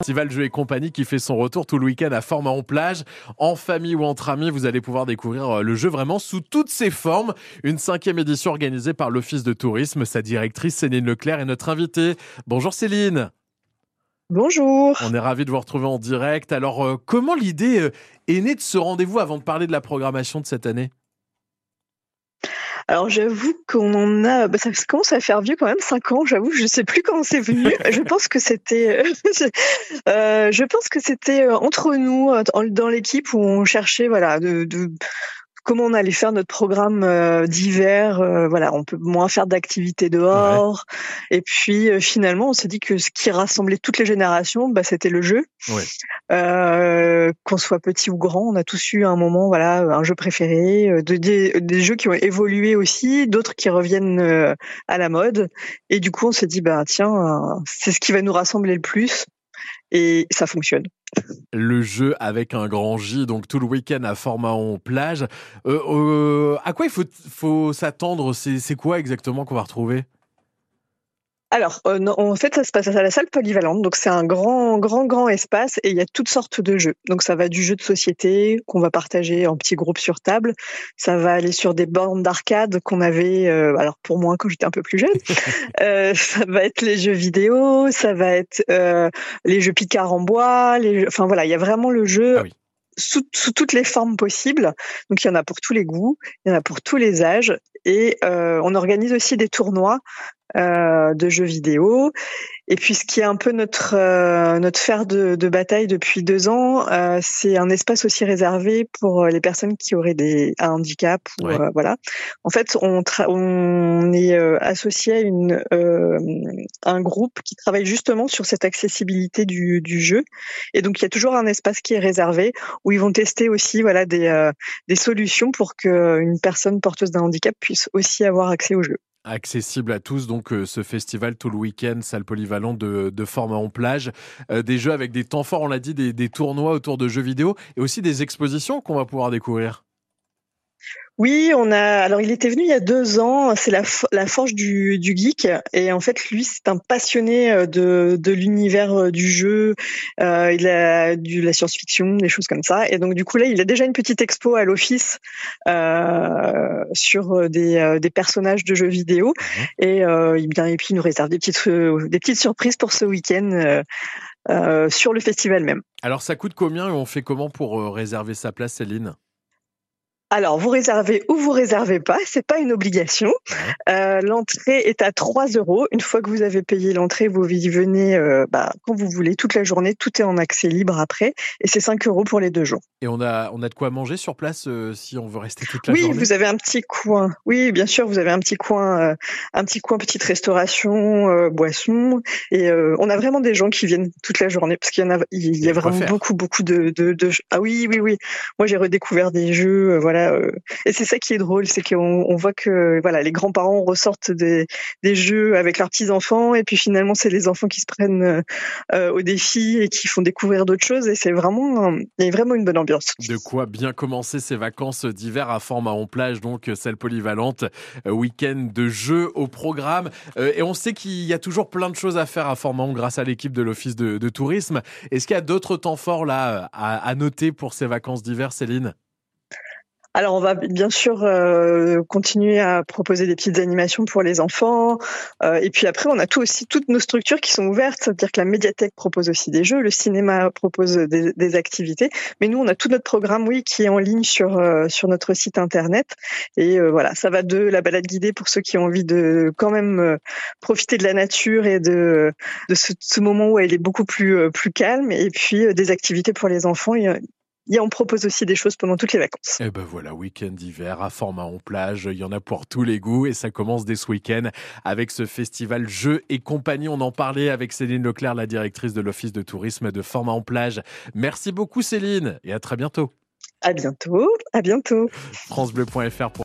Festival Jeux et compagnie qui fait son retour tout le week-end à en plage. En famille ou entre amis, vous allez pouvoir découvrir euh, le jeu vraiment sous toutes ses formes. Une cinquième édition organisée par l'Office de tourisme. Sa directrice Céline Leclerc est notre invitée. Bonjour Céline. Bonjour. On est ravis de vous retrouver en direct. Alors, euh, comment l'idée euh, est née de ce rendez-vous avant de parler de la programmation de cette année? Alors j'avoue qu'on a, bah, ça commence à faire vieux quand même, cinq ans. J'avoue, je sais plus comment c'est venu. je pense que c'était, euh, je pense que c'était euh, entre nous dans l'équipe où on cherchait, voilà, de, de comment on allait faire notre programme euh, d'hiver. Euh, voilà, on peut moins faire d'activités dehors. Et puis euh, finalement, on s'est dit que ce qui rassemblait toutes les générations, bah, c'était le jeu. Qu'on soit petit ou grand, on a tous eu un moment, voilà, un jeu préféré, des, des, jeux qui ont évolué aussi, d'autres qui reviennent à la mode. Et du coup, on s'est dit, bah tiens, c'est ce qui va nous rassembler le plus. Et ça fonctionne. Le jeu avec un grand J, donc tout le week-end à Format plage. Euh, euh, à quoi il faut, faut s'attendre? C'est quoi exactement qu'on va retrouver? Alors, euh, en fait, ça se passe à la salle polyvalente. Donc, c'est un grand, grand, grand espace et il y a toutes sortes de jeux. Donc, ça va du jeu de société qu'on va partager en petits groupes sur table. Ça va aller sur des bornes d'arcade qu'on avait, euh, alors pour moi quand j'étais un peu plus jeune. euh, ça va être les jeux vidéo. Ça va être euh, les jeux Picard en bois. Les Enfin voilà, il y a vraiment le jeu. Ah sous, sous, toutes les formes possibles. Donc il y en a pour tous les goûts, il y en a pour tous les âges. Et euh, on organise aussi des tournois euh, de jeux vidéo. Et puis ce qui est un peu notre euh, notre fer de, de, bataille depuis deux ans, euh, c'est un espace aussi réservé pour les personnes qui auraient des un handicap ou voilà. En fait, on on est associé à une un groupe qui travaille justement sur cette accessibilité du, du jeu. Et donc il y a toujours un espace qui est réservé où ils vont tester aussi voilà des des solutions pour que une personne porteuse d'un handicap puisse aussi avoir accès au jeu accessible à tous. Donc, euh, ce festival tout le week-end, salle polyvalente de, de en plage, euh, des jeux avec des temps forts, on l'a dit, des tournois autour de jeux vidéo et aussi des expositions qu'on va pouvoir découvrir. Oui, on a. Alors, il était venu il y a deux ans. C'est la, la forge du, du geek, et en fait, lui, c'est un passionné euh, de, de l'univers euh, du jeu. Euh, il a du la science-fiction, des choses comme ça. Et donc, du coup, là, il a déjà une petite expo à l'office euh, sur des, des personnages de jeux vidéo. Mhm. Et euh, il et puis il nous réserve des petites des petites surprises pour ce week-end. Euh, sur le festival même. Alors ça coûte combien et on fait comment pour réserver sa place, Céline? Alors, vous réservez ou vous réservez pas, c'est pas une obligation. Euh, l'entrée est à 3 euros. Une fois que vous avez payé l'entrée, vous y venez euh, bah, quand vous voulez, toute la journée. Tout est en accès libre après, et c'est 5 euros pour les deux jours. Et on a, on a de quoi manger sur place euh, si on veut rester toute la journée? Oui, vous avez un petit coin. Oui, bien sûr, vous avez un petit coin, un petit coin, petite restauration, boisson, et on a vraiment des gens qui viennent toute la journée parce qu'il y en a, il y a, vraiment beaucoup, beaucoup de, de, de, Ah oui, oui, oui. Moi, j'ai redécouvert des jeux, voilà euh, et c'est ça qui est drôle, c'est qu'on on voit que voilà, les grands-parents ressortent des, jeux avec leurs petits enfants, et puis finalement c'est les enfants qui se prennent euh, au défi et qui font découvrir d'autres choses. Et c'est vraiment, vraiment une bonne ambiance. De quoi bien commencer ces vacances d'hiver à format plage, donc celle polyvalente, euh, week-end de jeux au programme. et on sait qu'il y a toujours plein de choses à faire à Format grâce à l'équipe de l'Office de, tourisme. Est-ce qu'il y a d'autres temps forts là à noter pour ces vacances d'hiver, Céline? Alors on va bien sûr euh, continuer à proposer des petites animations pour les enfants. Euh, et puis après, on a tout aussi toutes nos structures qui sont ouvertes, c'est-à-dire que la médiathèque propose aussi des jeux, le cinéma propose des, activités. Mais nous, on a tout notre programme, oui, qui est en ligne sur euh, sur notre site internet. Et voilà, ça va de la balade guidée pour ceux qui ont envie de quand même profiter de la nature et de de ce, ce, moment où elle est beaucoup plus plus calme. Et puis des activités pour les enfants on propose aussi des choses pendant toutes les vacances. Et eh ben voilà, week-end d'hiver à format en plage, il y en a pour tous les goûts et ça commence dès ce week-end avec ce festival Jeux et compagnie. On en parlait avec Céline Leclerc, la directrice de l'Office de tourisme de format en plage. Merci beaucoup Céline et à très bientôt. À bientôt, à bientôt. FranceBleu.fr pour